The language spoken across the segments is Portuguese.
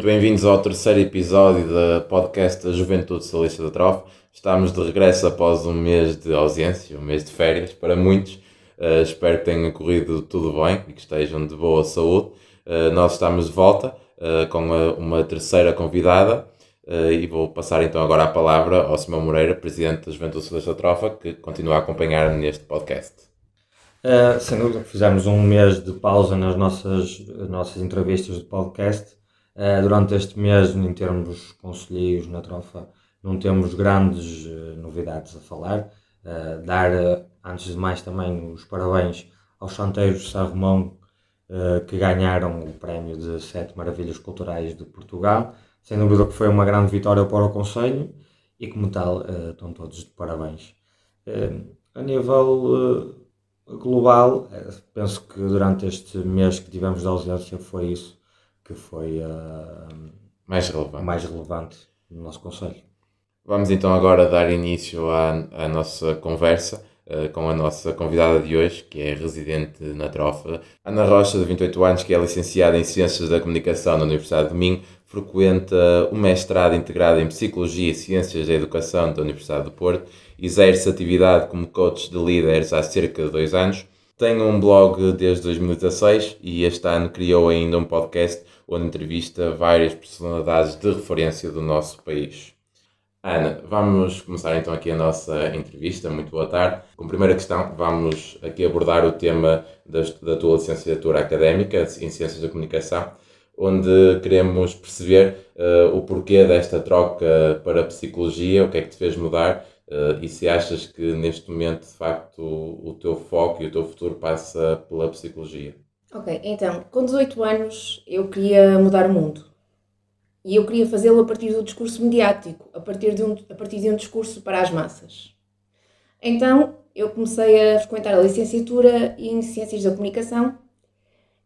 Muito bem-vindos ao terceiro episódio da podcast da Juventude Socialista da Trofa. Estamos de regresso após um mês de ausência, um mês de férias para muitos. Uh, espero que tenha corrido tudo bem e que estejam de boa saúde. Uh, nós estamos de volta uh, com uma terceira convidada e vou passar então agora a palavra ao Simão Moreira, Presidente da Juventude Socialista da Trofa, que continua a acompanhar neste podcast. sem dúvida, fizemos um mês de pausa nas nossas, nossas entrevistas de podcast Uh, durante este mês, em termos conselheiros na trofa, não temos grandes uh, novidades a falar. Uh, dar, antes de mais, também os parabéns aos chanteiros de São Romão que ganharam o prémio de Sete Maravilhas Culturais de Portugal. Sem dúvida que foi uma grande vitória para o Conselho e, como tal, estão todos de parabéns. a nível global, penso que durante este mês que tivemos de ausência foi isso que foi uh, mais, relevante. mais relevante no nosso Conselho. Vamos então agora dar início à, à nossa conversa uh, com a nossa convidada de hoje, que é residente na Trofa. Ana Rocha, de 28 anos, que é licenciada em Ciências da Comunicação na Universidade de Minho, frequenta o mestrado integrado em Psicologia e Ciências da Educação da Universidade do Porto, exerce atividade como coach de líderes há cerca de dois anos, tem um blog desde 2016 e este ano criou ainda um podcast onde entrevista várias personalidades de referência do nosso país. Ana, vamos começar então aqui a nossa entrevista. Muito boa tarde. Com primeira questão, vamos aqui abordar o tema da, tua licenciatura académica em Ciências da Comunicação, onde queremos perceber uh, o porquê desta troca para a psicologia, o que é que te fez mudar uh, e se achas que neste momento, de facto, o teu foco e o teu futuro passa pela psicologia. Ok, então, com 18 anos eu queria mudar o mundo. E eu queria fazê-lo a partir do discurso mediático, a partir, de um, a partir de um discurso para as massas. Então, eu comecei a frequentar a licenciatura em Ciências da Comunicação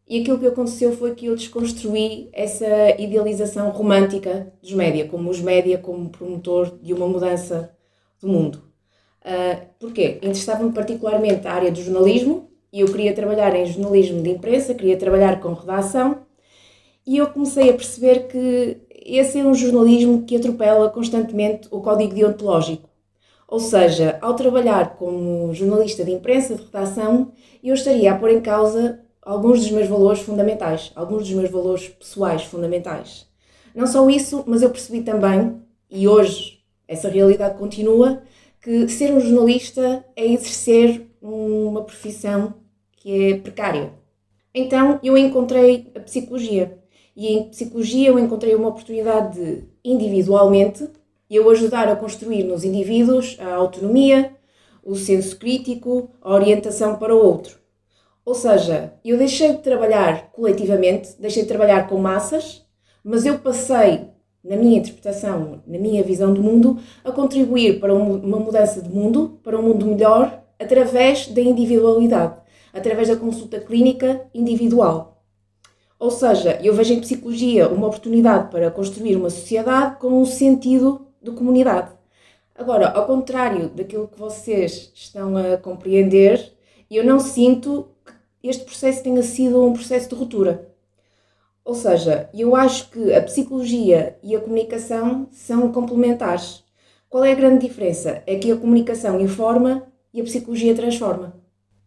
e aquilo que aconteceu foi que eu desconstruí essa idealização romântica dos média, como os média como promotor de uma mudança do mundo. Uh, porquê? Interessava-me particularmente a área do jornalismo, e eu queria trabalhar em jornalismo de imprensa, queria trabalhar com redação, e eu comecei a perceber que esse é um jornalismo que atropela constantemente o código deontológico. Ou seja, ao trabalhar como jornalista de imprensa, de redação, eu estaria a pôr em causa alguns dos meus valores fundamentais, alguns dos meus valores pessoais fundamentais. Não só isso, mas eu percebi também, e hoje essa realidade continua, que ser um jornalista é exercer uma profissão que é precária. Então eu encontrei a psicologia. E em psicologia eu encontrei uma oportunidade de, individualmente, eu ajudar a construir nos indivíduos a autonomia, o senso crítico, a orientação para o outro. Ou seja, eu deixei de trabalhar coletivamente, deixei de trabalhar com massas, mas eu passei, na minha interpretação, na minha visão do mundo, a contribuir para uma mudança de mundo, para um mundo melhor, através da individualidade através da consulta clínica individual. Ou seja, eu vejo em psicologia uma oportunidade para construir uma sociedade com um sentido de comunidade. Agora, ao contrário daquilo que vocês estão a compreender, eu não sinto que este processo tenha sido um processo de ruptura. Ou seja, eu acho que a psicologia e a comunicação são complementares. Qual é a grande diferença? É que a comunicação informa e a psicologia transforma.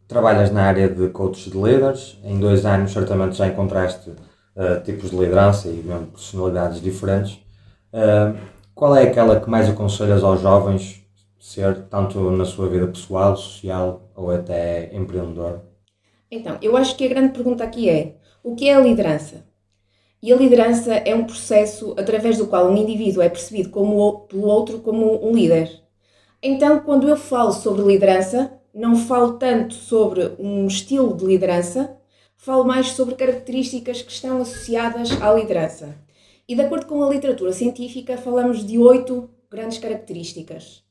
Trabalhas na área de coaches de líderes, em dois anos certamente já encontraste uh, tipos de liderança e mesmo personalidades diferentes. Uh, qual é aquela que mais aconselhas aos jovens ser, tanto na sua vida pessoal, social ou até empreendedor? Então, eu acho que a grande pergunta aqui é: o que é a liderança? E a liderança é um processo através do qual um indivíduo é percebido como, pelo outro como um líder. Então, quando eu falo sobre liderança, não falo tanto sobre um estilo de liderança, falo mais sobre características que estão associadas à liderança. E de acordo com a literatura científica, falamos de oito grandes características.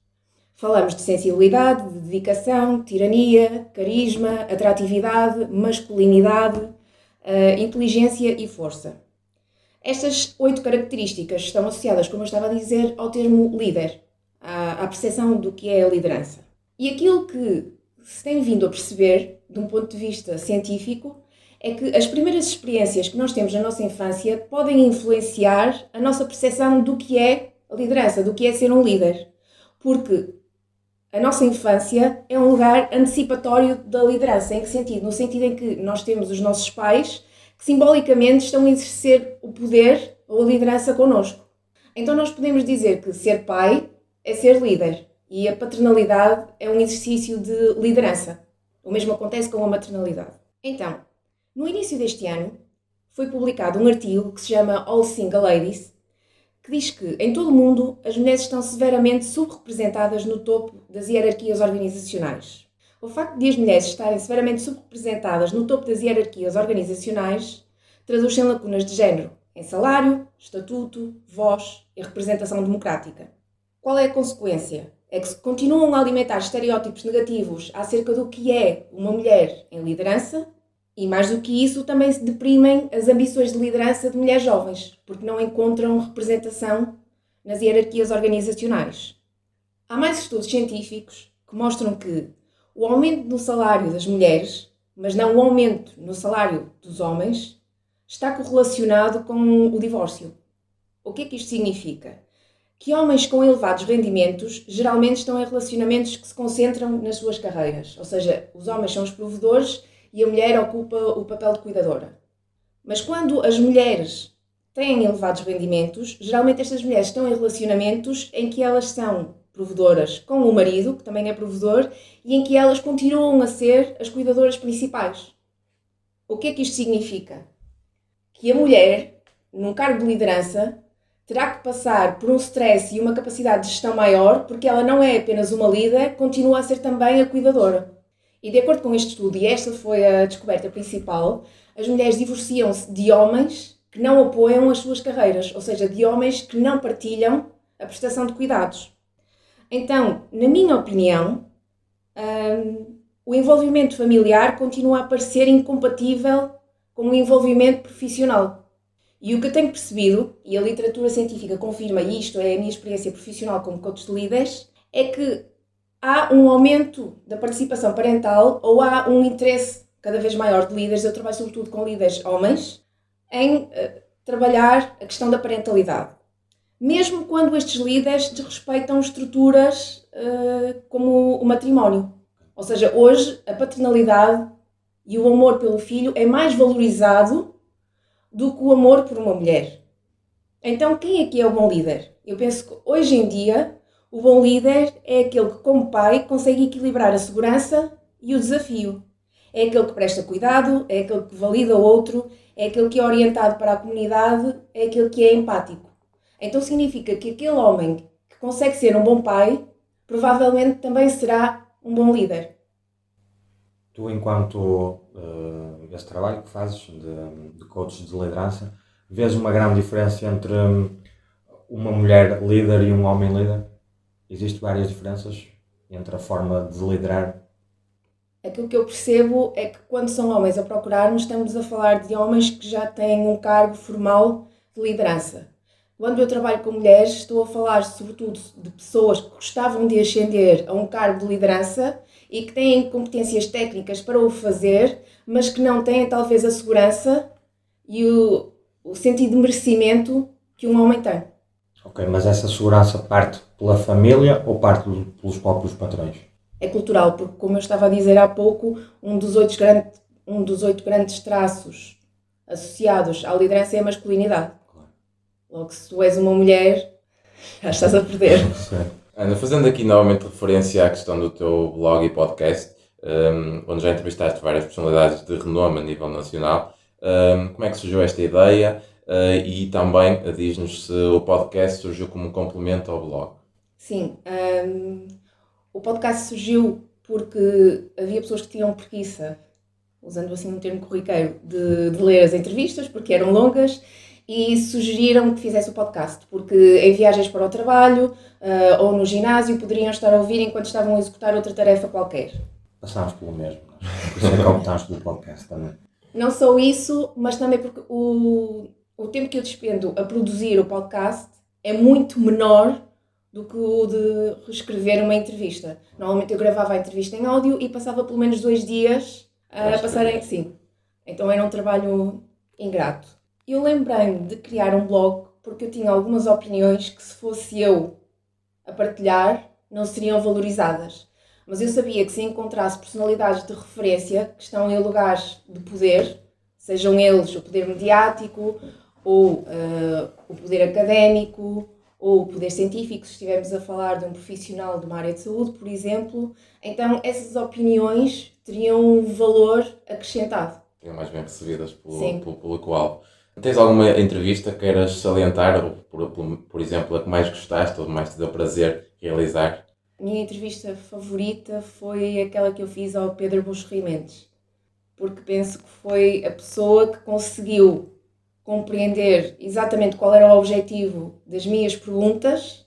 Falamos de sensibilidade, de dedicação, tirania, carisma, atratividade, masculinidade, uh, inteligência e força. Estas oito características estão associadas, como eu estava a dizer, ao termo líder, à, à percepção do que é a liderança. E aquilo que se tem vindo a perceber, de um ponto de vista científico, é que as primeiras experiências que nós temos na nossa infância podem influenciar a nossa percepção do que é a liderança, do que é ser um líder. Porque a nossa infância é um lugar antecipatório da liderança. Em que sentido? No sentido em que nós temos os nossos pais que simbolicamente estão a exercer o poder ou a liderança connosco. Então nós podemos dizer que ser pai é ser líder e a paternalidade é um exercício de liderança. O mesmo acontece com a maternalidade. Então, no início deste ano, foi publicado um artigo que se chama All Single Ladies, que diz que em todo o mundo as mulheres estão severamente subrepresentadas no topo das hierarquias organizacionais. O facto de as mulheres estarem severamente subrepresentadas no topo das hierarquias organizacionais traduz-se em lacunas de género, em salário, estatuto, voz e representação democrática. Qual é a consequência? É que se continuam a alimentar estereótipos negativos acerca do que é uma mulher em liderança e, mais do que isso, também se deprimem as ambições de liderança de mulheres jovens, porque não encontram representação nas hierarquias organizacionais. Há mais estudos científicos que mostram que o aumento no salário das mulheres, mas não o aumento no salário dos homens, está correlacionado com o divórcio. O que é que isto significa? Que homens com elevados rendimentos geralmente estão em relacionamentos que se concentram nas suas carreiras, ou seja, os homens são os provedores e a mulher ocupa o papel de cuidadora. Mas quando as mulheres têm elevados rendimentos, geralmente estas mulheres estão em relacionamentos em que elas são provedoras com o marido, que também é provedor, e em que elas continuam a ser as cuidadoras principais. O que é que isto significa? Que a mulher, num cargo de liderança, terá que passar por um stress e uma capacidade de gestão maior, porque ela não é apenas uma líder, continua a ser também a cuidadora. E de acordo com este estudo, e esta foi a descoberta principal, as mulheres divorciam-se de homens que não apoiam as suas carreiras, ou seja, de homens que não partilham a prestação de cuidados. Então, na minha opinião, um, o envolvimento familiar continua a parecer incompatível com o envolvimento profissional. E o que eu tenho percebido, e a literatura científica confirma isto, é a minha experiência profissional como coach de líderes, é que há um aumento da participação parental ou há um interesse cada vez maior de líderes, eu trabalho sobretudo com líderes homens, em uh, trabalhar a questão da parentalidade mesmo quando estes líderes desrespeitam estruturas uh, como o matrimónio. Ou seja, hoje a paternalidade e o amor pelo filho é mais valorizado do que o amor por uma mulher. Então, quem é que é o bom líder? Eu penso que hoje em dia o bom líder é aquele que, como pai, consegue equilibrar a segurança e o desafio. É aquele que presta cuidado, é aquele que valida o outro, é aquele que é orientado para a comunidade, é aquele que é empático. Então significa que aquele homem que consegue ser um bom pai, provavelmente também será um bom líder. Tu, enquanto uh, esse trabalho que fazes de, de coach de liderança, vês uma grande diferença entre uma mulher líder e um homem líder? Existem várias diferenças entre a forma de liderar? Aquilo que eu percebo é que quando são homens a procurarmos, estamos a falar de homens que já têm um cargo formal de liderança. Quando eu trabalho com mulheres, estou a falar sobretudo de pessoas que gostavam de ascender a um cargo de liderança e que têm competências técnicas para o fazer, mas que não têm talvez a segurança e o, o sentido de merecimento que um homem tem. Ok, mas essa segurança parte pela família ou parte pelos próprios patrões? É cultural, porque como eu estava a dizer há pouco, um dos oito, grande, um dos oito grandes traços associados à liderança é a masculinidade. Logo, se tu és uma mulher, já estás a perder. Ana, fazendo aqui novamente referência à questão do teu blog e podcast, um, onde já entrevistaste várias personalidades de renome a nível nacional, um, como é que surgiu esta ideia? Uh, e também diz-nos se o podcast surgiu como um complemento ao blog. Sim, um, o podcast surgiu porque havia pessoas que tinham preguiça, usando assim um termo corriqueiro, de, de ler as entrevistas, porque eram longas e sugeriram que fizesse o podcast, porque em viagens para o trabalho uh, ou no ginásio poderiam estar a ouvir enquanto estavam a executar outra tarefa qualquer. Passámos pelo mesmo, por isso é que optámos pelo podcast também. Não só isso, mas também porque o, o tempo que eu despendo a produzir o podcast é muito menor do que o de reescrever uma entrevista. Normalmente eu gravava a entrevista em áudio e passava pelo menos dois dias a passar em. Sim, Então era um trabalho ingrato. Eu lembrei-me de criar um blog porque eu tinha algumas opiniões que, se fosse eu a partilhar, não seriam valorizadas. Mas eu sabia que se encontrasse personalidades de referência que estão em lugares de poder, sejam eles o poder mediático, ou uh, o poder académico, ou o poder científico, se estivermos a falar de um profissional de uma área de saúde, por exemplo, então essas opiniões teriam um valor acrescentado. Seriam mais bem recebidas pelo, pelo público-alvo. Tens alguma entrevista que queiras salientar, ou por, por, exemplo, a que mais gostaste ou mais te deu prazer realizar? Minha entrevista favorita foi aquela que eu fiz ao Pedro Buxo Mendes, porque penso que foi a pessoa que conseguiu compreender exatamente qual era o objetivo das minhas perguntas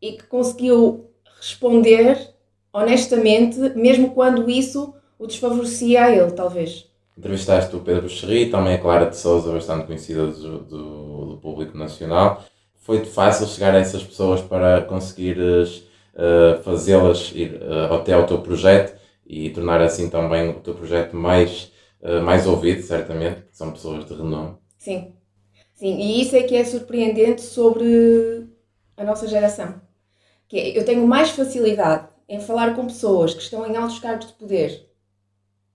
e que conseguiu responder honestamente, mesmo quando isso o desfavorecia a ele, talvez. Entrevistaste o Pedro Xerri, também a Clara de Souza, bastante conhecida do, do, do público nacional. Foi-te fácil chegar a essas pessoas para conseguires uh, fazê-las ir uh, até ao teu projeto e tornar assim também o teu projeto mais, uh, mais ouvido, certamente, que são pessoas de renome. Sim, sim, e isso é que é surpreendente sobre a nossa geração. Que é, eu tenho mais facilidade em falar com pessoas que estão em altos cargos de poder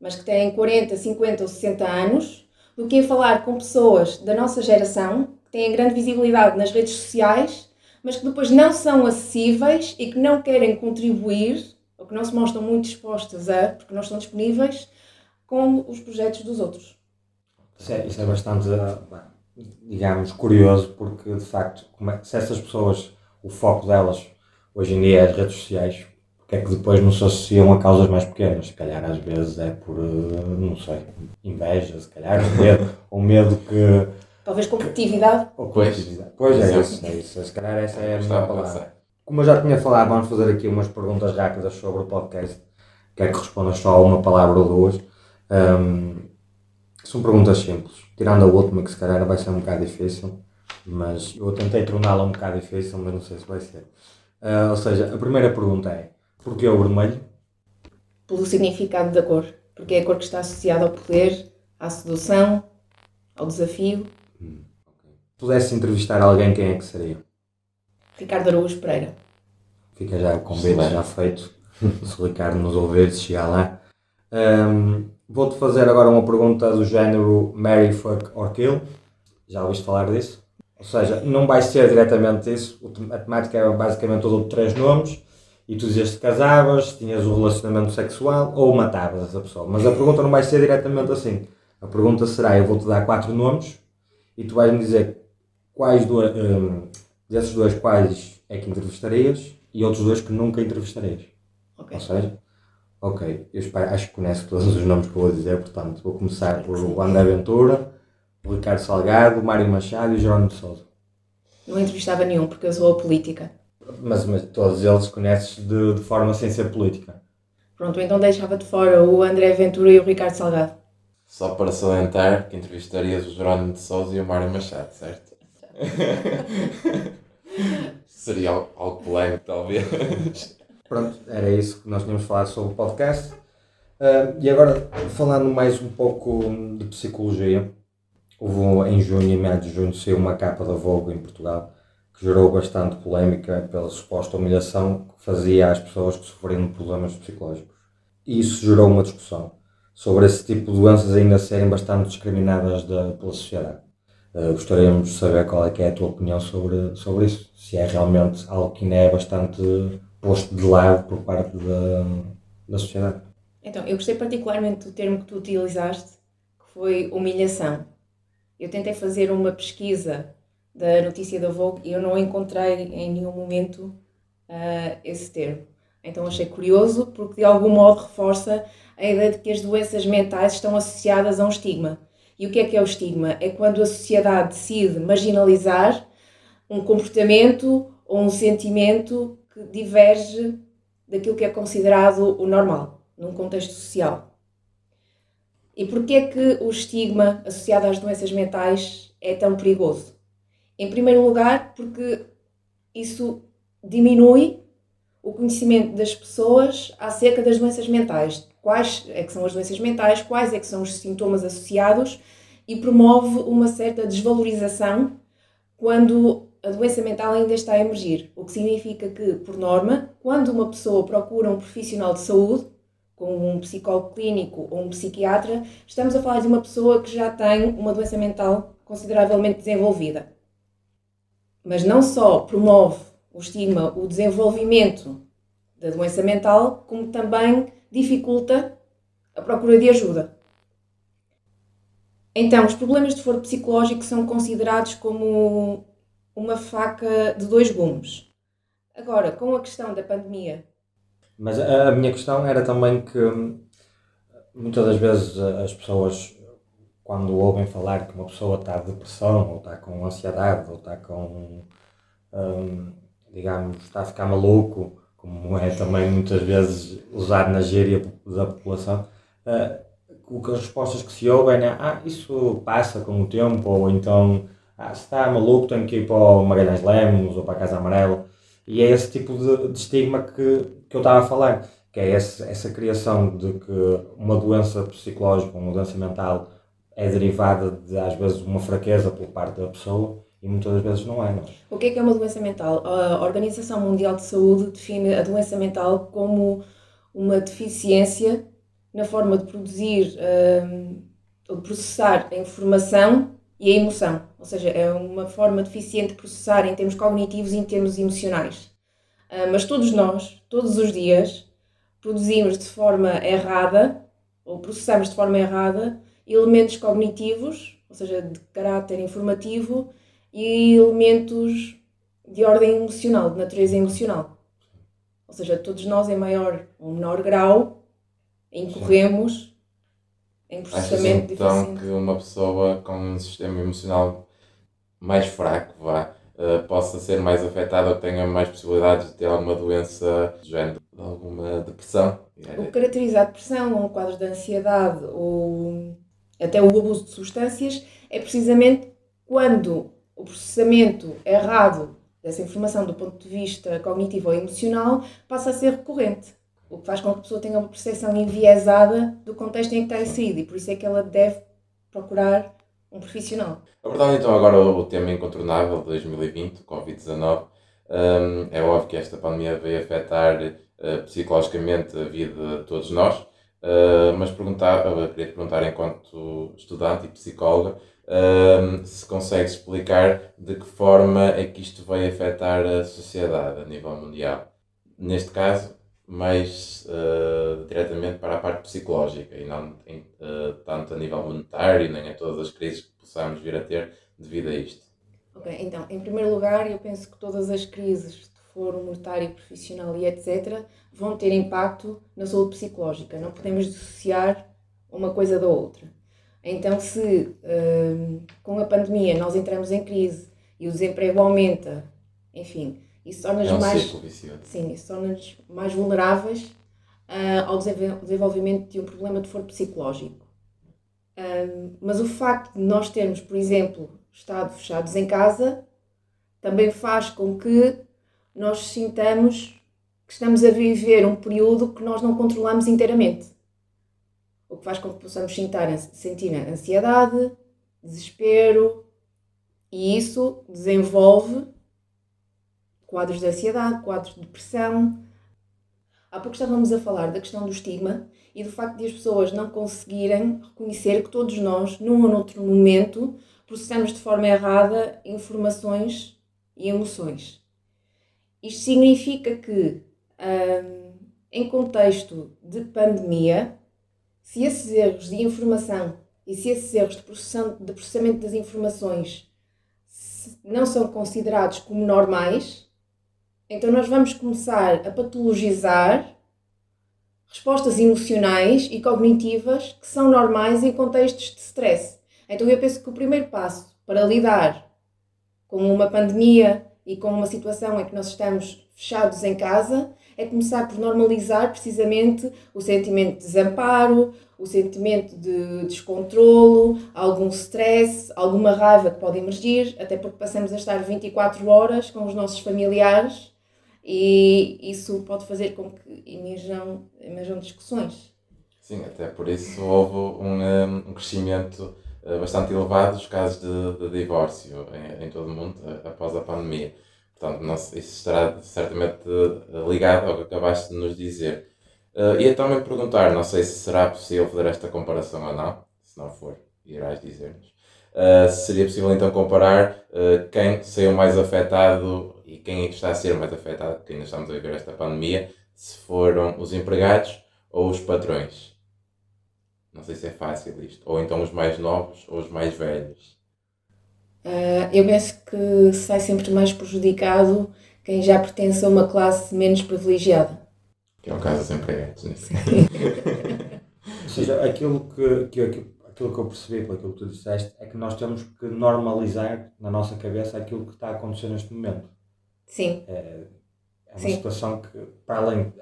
mas que têm 40, 50 ou 60 anos, do que em falar com pessoas da nossa geração, que têm grande visibilidade nas redes sociais, mas que depois não são acessíveis e que não querem contribuir, ou que não se mostram muito dispostas a, porque não estão disponíveis, com os projetos dos outros. Isso é, isso é bastante, digamos, curioso, porque de facto, é, se essas pessoas, o foco delas hoje em dia é as redes sociais, que é que depois não se associam a causas mais pequenas. Se calhar às vezes é por, eh, não sei, inveja, se calhar, ou medo, ou medo que. Talvez competitividade. Ou competitividade. Pois, pois é, isso, é isso. Se calhar essa é a minha palavra. Como eu já tinha falado, vamos fazer aqui umas perguntas rápidas sobre o podcast. Quer que respondas só a uma palavra ou duas. Um, são perguntas simples. Tirando a última, que se calhar vai ser um bocado difícil, mas eu tentei torná-la um bocado difícil, mas não sei se vai ser. Uh, ou seja, a primeira pergunta é: Porquê o vermelho? Pelo significado da cor. Porque é a cor que está associada ao poder, à sedução, ao desafio. Hum, okay. Pudesse entrevistar alguém, quem é que seria? Ricardo Araújo Pereira. Fica já o convite já feito. se o Ricardo nos ouvir, se chegar lá. Um, Vou-te fazer agora uma pergunta do género Mary, Fuck or Kill. Já ouviste falar disso? Ou seja, não vai ser diretamente isso. A temática é basicamente todo de três nomes e tu dizias se casavas, tinhas um relacionamento sexual ou matavas essa pessoa. Mas a pergunta não vai ser diretamente assim. A pergunta será: eu vou-te dar quatro nomes e tu vais-me dizer quais dois, um, desses dois quais é que entrevistarias e outros dois que nunca entrevistarias. Okay. Ou seja, ok, eu espero, acho que conhece todos os nomes que eu vou dizer, portanto vou começar por o André Ventura, o Ricardo Salgado, o Mário Machado e o Jerónimo de Souza. Não entrevistava nenhum porque eu sou a política. Mas, mas todos eles conheces de, de forma sem ser política. Pronto, então deixava de fora o André Ventura e o Ricardo Salgado. Só para salientar que entrevistarias o Jerónimo de Souza e o Mário Machado, certo? Seria algo polémico, talvez. Pronto, era isso que nós tínhamos falado sobre o podcast. Uh, e agora, falando mais um pouco de psicologia, houve em junho, em meados de junho, saiu uma capa da Vogue em Portugal gerou bastante polémica pela suposta humilhação que fazia às pessoas que sofriam de problemas psicológicos. E isso gerou uma discussão sobre esse tipo de doenças ainda serem bastante discriminadas da, pela sociedade. Uh, gostaríamos de saber qual é, é a tua opinião sobre, sobre isso. Se é realmente algo que ainda é bastante posto de lado por parte da, da sociedade. Então, eu gostei particularmente do termo que tu utilizaste, que foi humilhação. Eu tentei fazer uma pesquisa da notícia da Vogue e eu não encontrei em nenhum momento uh, esse termo. Então achei curioso porque de algum modo reforça a ideia de que as doenças mentais estão associadas a um estigma. E o que é que é o estigma? É quando a sociedade decide marginalizar um comportamento ou um sentimento que diverge daquilo que é considerado o normal, num contexto social. E porquê é que o estigma associado às doenças mentais é tão perigoso? Em primeiro lugar, porque isso diminui o conhecimento das pessoas acerca das doenças mentais. quais é que são as doenças mentais, quais é que são os sintomas associados e promove uma certa desvalorização quando a doença mental ainda está a emergir, o que significa que, por norma, quando uma pessoa procura um profissional de saúde, como um psicólogo clínico ou um psiquiatra, estamos a falar de uma pessoa que já tem uma doença mental consideravelmente desenvolvida. Mas não só promove o estigma, o desenvolvimento da doença mental, como também dificulta a procura de ajuda. Então, os problemas de foro psicológico são considerados como uma faca de dois gumes. Agora, com a questão da pandemia. Mas a, minha questão era também que muitas das vezes as pessoas, quando ouvem falar que uma pessoa está de depressão, ou está com ansiedade, ou está com. Hum, digamos, está a ficar maluco, como é também muitas vezes usado na gíria da população, uh, o que as respostas que se ouvem é ah, isso passa com o tempo, ou então ah, se está maluco tenho que ir para o Magalhães Lemos ou para a Casa Amarela. E é esse tipo de, de estigma que, que eu estava a falar, que é esse, essa criação de que uma doença psicológica, uma doença mental é derivada de às vezes uma fraqueza por parte da pessoa e muitas vezes não é. Não. O que é que é uma doença mental? A Organização Mundial de Saúde define a doença mental como uma deficiência na forma de produzir um, ou de processar a informação e a emoção. Ou seja, é uma forma deficiente de processar em termos cognitivos e em termos emocionais. Uh, mas todos nós, todos os dias, produzimos de forma errada ou processamos de forma errada elementos cognitivos, ou seja, de caráter informativo e elementos de ordem emocional, de natureza emocional. Ou seja, todos nós, em maior ou menor grau, incorremos em processamento Achas, então que uma pessoa com um sistema emocional mais fraco, vá, uh, possa ser mais afetada ou tenha mais possibilidades de ter alguma doença do género, alguma depressão? O que caracteriza a depressão ou um quadro de ansiedade ou até o abuso de substâncias é precisamente quando o processamento errado dessa informação do ponto de vista cognitivo ou emocional passa a ser recorrente, o que faz com que a pessoa tenha uma percepção enviesada do contexto em que está inserido e por isso é que ela deve procurar um profissional. Abordando então agora o tema incontornável de 2020, o Covid-19, um, é óbvio que esta pandemia veio afetar uh, psicologicamente a vida de todos nós, uh, mas perguntar, uh, queria te perguntar, enquanto estudante e psicóloga, se consegues explicar de que forma é que isto vai afetar a sociedade a nível mundial. Neste caso, mais uh, diretamente para a parte psicológica e não em, uh, tanto a nível monetário, nem a todas as crises que possamos vir a ter devido a isto. Ok, então, em primeiro lugar, eu penso que todas as crises de foro monetário, profissional e etc. vão ter impacto na saúde psicológica. Não podemos dissociar uma coisa da outra. Então, se uh, com a pandemia nós entramos em crise e o desemprego aumenta, enfim, isso torna-nos é um mais, sim, isso torna-nos mais vulneráveis uh, ao desenvolvimento de um problema de foro psicológico. Uh, mas o facto de nós termos, por exemplo, estado fechados em casa, também faz com que nós sintamos que estamos a viver um período que nós não controlamos inteiramente o que faz com que possamos sentir, sentir ansiedade, desespero, e isso desenvolve quadros de ansiedade, quadros de depressão. Há pouco estávamos a falar da questão do estigma e do facto de as pessoas não conseguirem reconhecer que todos nós, num ou noutro momento, processamos de forma errada informações e emoções. Isto significa que, hum, em contexto de pandemia, se esses erros de informação e se esses erros de, de processamento das informações não são considerados como normais, então nós vamos começar a patologizar respostas emocionais e cognitivas que são normais em contextos de stress. Então eu penso que o primeiro passo para lidar com uma pandemia e com uma situação em que nós estamos fechados em casa é começar por normalizar precisamente o sentimento de desamparo, o sentimento de descontrolo, algum stress, alguma raiva que pode emergir, até porque passamos a estar 24 horas com os nossos familiares e isso pode fazer com que emerjam, emerjam discussões. Sim, até por isso houve um, um crescimento bastante elevado dos casos de, de divórcio em, em, todo o mundo uh, após a pandemia. Portanto, não, isso estará certamente ligado ao que acabaste de nos dizer. Uh, ia também perguntar, não sei se será possível fazer esta comparação ou não, se não for, irás dizer-nos. Uh, seria possível então comparar uh, quem saiu mais afetado e quem está a ser mais afetado, que ainda estamos a viver esta pandemia, se foram os empregados ou os patrões. Não sei se é fácil isto. Ou então os mais novos ou os mais velhos. Uh, eu penso que sai sempre mais prejudicado quem já pertence a uma classe menos privilegiada. Que é o caso dos empregados, nesse Ou seja, aquilo que, que, aquilo que eu percebi pelo que tu disseste é que nós temos que normalizar na nossa cabeça aquilo que está a acontecer neste momento. Sim. É, é uma Sim. situação que, para além de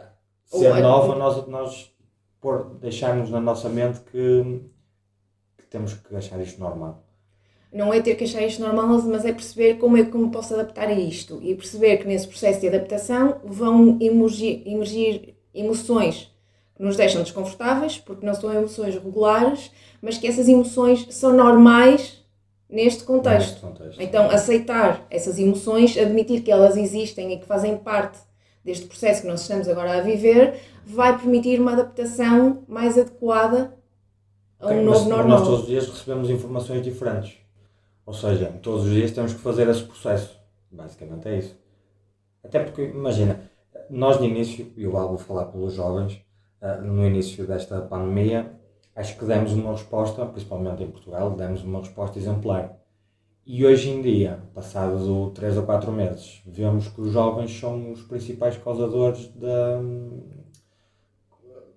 ser Ou, nova, nós, nós por, deixarmos na nossa mente que, que temos que achar isto normal não é ter que achar isto normal, mas é perceber como é que me posso adaptar a isto e perceber que nesse processo de adaptação vão emergir, emergir emoções que nos deixam desconfortáveis, porque não são emoções regulares, mas que essas emoções são normais neste contexto. Neste contexto. Então, aceitar essas emoções, admitir que elas existem e que fazem parte deste processo que nós estamos agora a viver, vai permitir uma adaptação mais adequada a um Tem, novo normal. Nós todos os dias recebemos informações diferentes. Ou seja, todos os dias temos que fazer esse processo. Basicamente é isso. Até porque, imagina, nós no início, e eu vou falar pelos jovens, eh, no início desta pandemia, acho que demos uma resposta, principalmente em Portugal, demos uma resposta exemplar. E hoje em dia, passados 3 ou 4 meses, vemos que os jovens são os principais causadores da,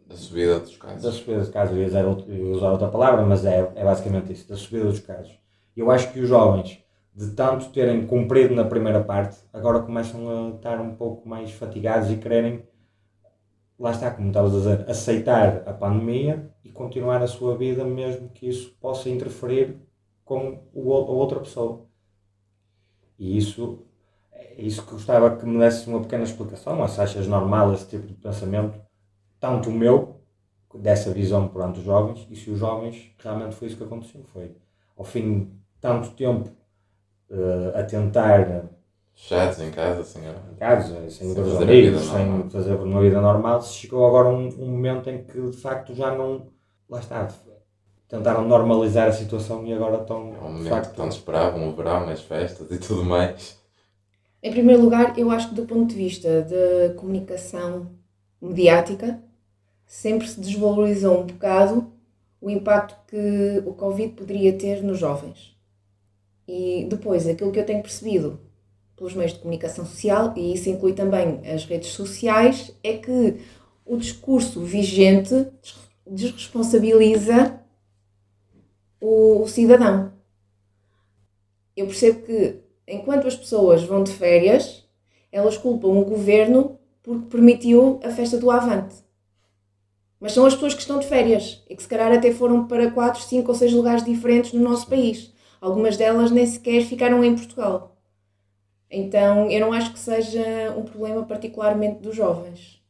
da subida dos casos. Da subida dos casos, eu ia usar outra palavra, mas é, é basicamente isso, da subida dos casos. Eu acho que os jovens, de tanto terem cumprido na primeira parte, agora começam a estar um pouco mais fatigados e quererem, lá está, como estavas a dizer, aceitar a pandemia e continuar a sua vida, mesmo que isso possa interferir com o, a outra pessoa. E isso é isso que gostava que me desse uma pequena explicação, se achas normal esse tipo de pensamento, tanto o meu, dessa visão perante os jovens, e se os jovens realmente foi isso que aconteceu, foi ao fim tanto tempo uh, a tentar. Fechados em casa, sem, em casa, sem, sem fazer amigos, sem fazer uma vida normal, se chegou agora um, um momento em que de facto já não. Lá está, tentaram normalizar a situação e agora estão. É um momento facto, que tanto esperavam, o verão, as festas e tudo mais. Em primeiro lugar, eu acho que do ponto de vista da comunicação mediática, sempre se desvalorizou um bocado o impacto que o Covid poderia ter nos jovens. E depois, aquilo que eu tenho percebido pelos meios de comunicação social, e isso inclui também as redes sociais, é que o discurso vigente desresponsabiliza o, cidadão. Eu percebo que, enquanto as pessoas vão de férias, elas culpam o governo porque permitiu a festa do Avante. Mas são as pessoas que estão de férias e que, se calhar, até foram para 4, 5 ou 6 lugares diferentes no nosso país. Algumas delas nem sequer ficaram em Portugal. Então eu não acho que seja um problema particularmente dos jovens.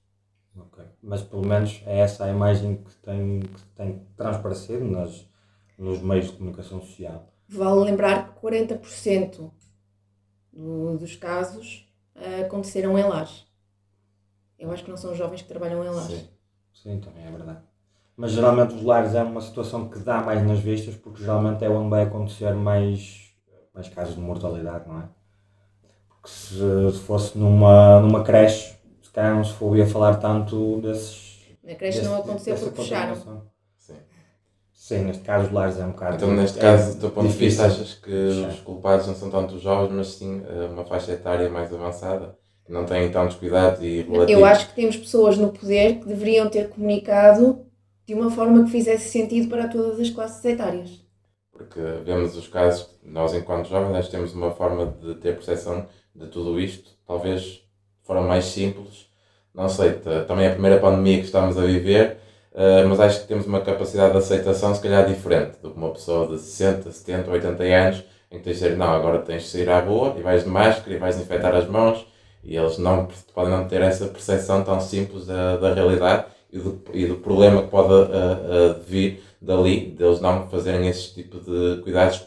Ok, mas pelo menos é essa a imagem que tem que tem transparecido nas, nos meios de comunicação social. Vale lembrar que 40% do, dos casos uh, aconteceram em lares. Eu acho que não são os jovens que trabalham em lares. Sim, Sim também é verdade. Mas geralmente os lares é uma situação que dá mais nas vistas, porque geralmente é onde vai acontecer mais, mais casos de mortalidade, não é? Porque se, se fosse numa, numa creche, se calhar não se ouvia falar tanto desses. Na creche desse, não aconteceu porque fecharam. Sim. Neste caso os lares é um bocado. Então, neste caso, do teu ponto de vista, achas que os culpados não são tanto os jovens, mas sim eh, uma faixa etária mais avançada? que não têm tantos cuidados e relativos. Eu acho que temos pessoas no poder que deveriam ter comunicado de uma forma que fizesse sentido para todas as classes etárias. Porque vemos os casos, nós enquanto jovens temos uma forma de ter percepção de tudo isto, talvez de forma mais simples. Não sei, também é a primeira pandemia que estamos a viver, eh, mas acho que temos uma capacidade de aceitação se calhar diferente do que uma pessoa de 60, 70, 80 anos, em que tens de dizer, não, agora tens de sair à rua e vais de máscara e vais infectar as mãos, e eles não podem não ter essa percepção tão simples da, da realidade e do, e do problema que pode uh, uh, vir dali, deles não fazerem esse tipo de cuidados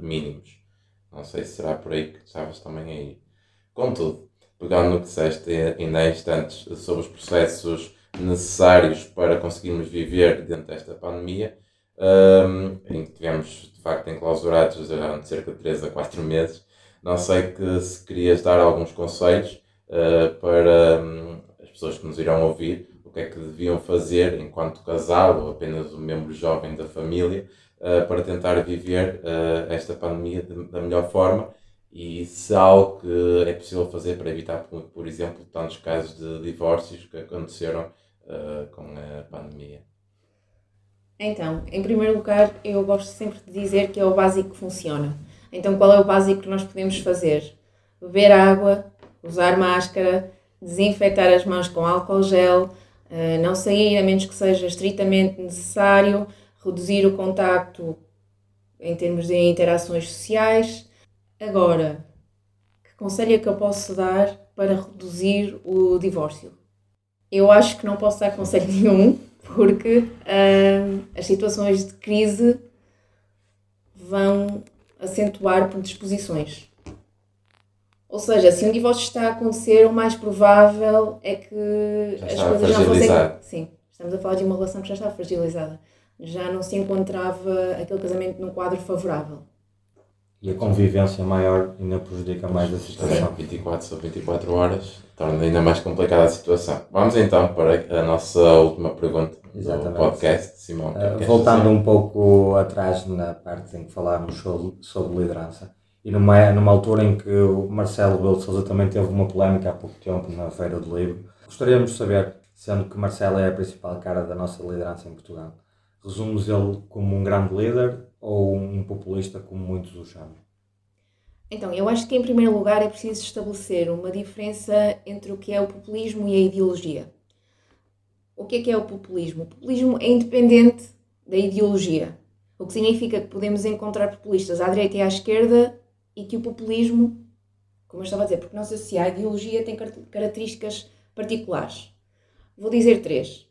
mínimos. Não sei se será por aí que estavas também aí. Contudo, pegando no que disseste ainda há instantes sobre os processos necessários para conseguirmos viver dentro desta pandemia, um, em que tivemos de facto enclausurados durante cerca de 3 a 4 meses, não sei que se querias dar alguns conselhos uh, para um, as pessoas que nos irão ouvir, o que é que deviam fazer enquanto casal ou apenas um membro jovem da família uh, para tentar viver uh, esta pandemia de, da melhor forma. E se há algo que é possível fazer para evitar, por, exemplo, tantos casos de divórcios que aconteceram com a pandemia. Então, em primeiro lugar, eu gosto sempre de dizer que é o básico que funciona. Então, qual é o básico que nós podemos fazer? Beber água, usar máscara, desinfetar as mãos com álcool gel, eh, não sair a menos que seja estritamente necessário, reduzir o contacto em termos de interações sociais. Agora, que conselho é que eu posso dar para reduzir o divórcio? Eu acho que não posso dar conselho nenhum, porque uh, as situações de crise vão acentuar predisposições. Ou seja, se um divórcio está a acontecer, o mais provável é que já as coisas já fossem. Sim, estamos a falar de uma relação que já está fragilizada. Já não se encontrava aquele casamento num quadro favorável. E a convivência maior ainda prejudica mais a situação. Sim, 24 sobre 24 horas torna ainda mais complicada a situação. Vamos então para a nossa última pergunta Exatamente. do podcast, Simão. Uh, voltando um pouco atrás na parte em que falámos sobre, sobre liderança e numa, numa altura em que o Marcelo Belo Souza também teve uma polémica há pouco tempo na Feira do Livro. Gostaríamos de saber, sendo que Marcelo é a principal cara da nossa liderança em Portugal, resumes ele como um grande líder ou um populista, como muitos o chamam? Então, eu acho que em primeiro lugar é preciso estabelecer uma diferença entre o que é o populismo e a ideologia. O que é que é o populismo? O populismo é independente da ideologia, o que significa que podemos encontrar populistas à direita e à esquerda e que o populismo, como eu estava a dizer, porque não se associa à ideologia, tem características particulares. Vou dizer três.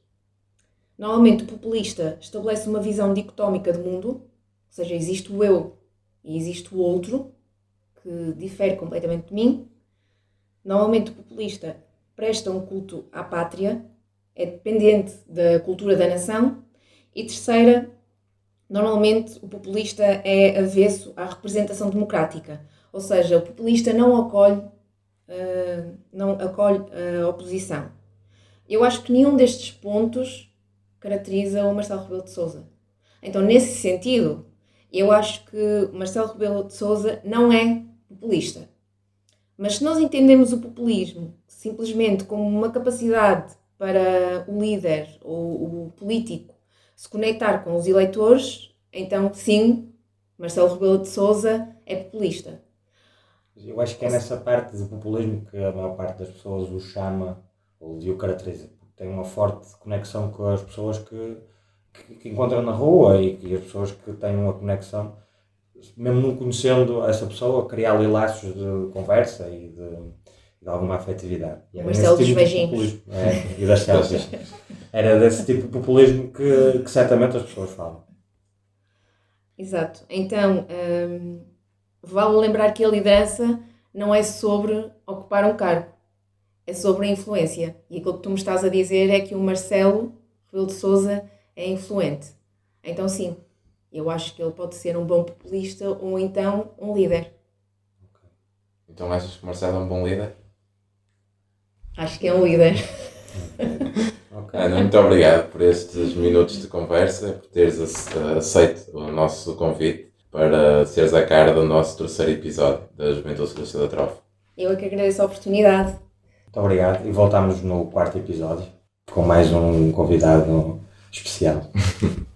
Normalmente o populista estabelece uma visão dicotómica do mundo, ou seja, existe o eu e existe o outro, que difere completamente de mim. Normalmente o populista presta um culto à pátria, é dependente da cultura da nação. E terceira, Normalmente, o populista é avesso à representação democrática, ou seja, o populista não acolhe, uh, não acolhe a oposição. Eu acho que nenhum destes pontos caracteriza o Marcelo Rebelo de Sousa. Então, nesse sentido, eu acho que Marcelo Rebelo de Sousa não é populista. Mas se nós entendemos o populismo simplesmente como uma capacidade para o líder ou o político se conectar com os eleitores, então sim, Marcelo Rebelo de Souza é populista. Eu acho que é nessa parte do populismo que a maior parte das pessoas o chama ou o caracteriza. Tem uma forte conexão com as pessoas que, que, que encontram na rua e, as pessoas que têm uma conexão, mesmo não conhecendo essa pessoa, criar ali laços de conversa e de, de alguma afetividade. Marcelo tipo dos beijinhos. É, e das selfies. Era desse tipo de populismo que, que certamente as pessoas falam. Exato. Então, hum, vale lembrar que a liderança não é sobre ocupar um cargo, é sobre a influência. E aquilo que tu me estás a dizer é que o Marcelo Rebelo de Souza é influente. Então, sim, eu acho que ele pode ser um bom populista ou então um líder. Então, achas que Marcelo é um bom líder? Acho que é um líder. okay. Ana, muito obrigado por estes minutos de conversa, por teres aceito o nosso convite para seres a cara do nosso terceiro episódio da Juventude Socialista da Trofa. Eu é que agradeço a oportunidade. Muito obrigado e voltamos no quarto episódio com mais um convidado especial.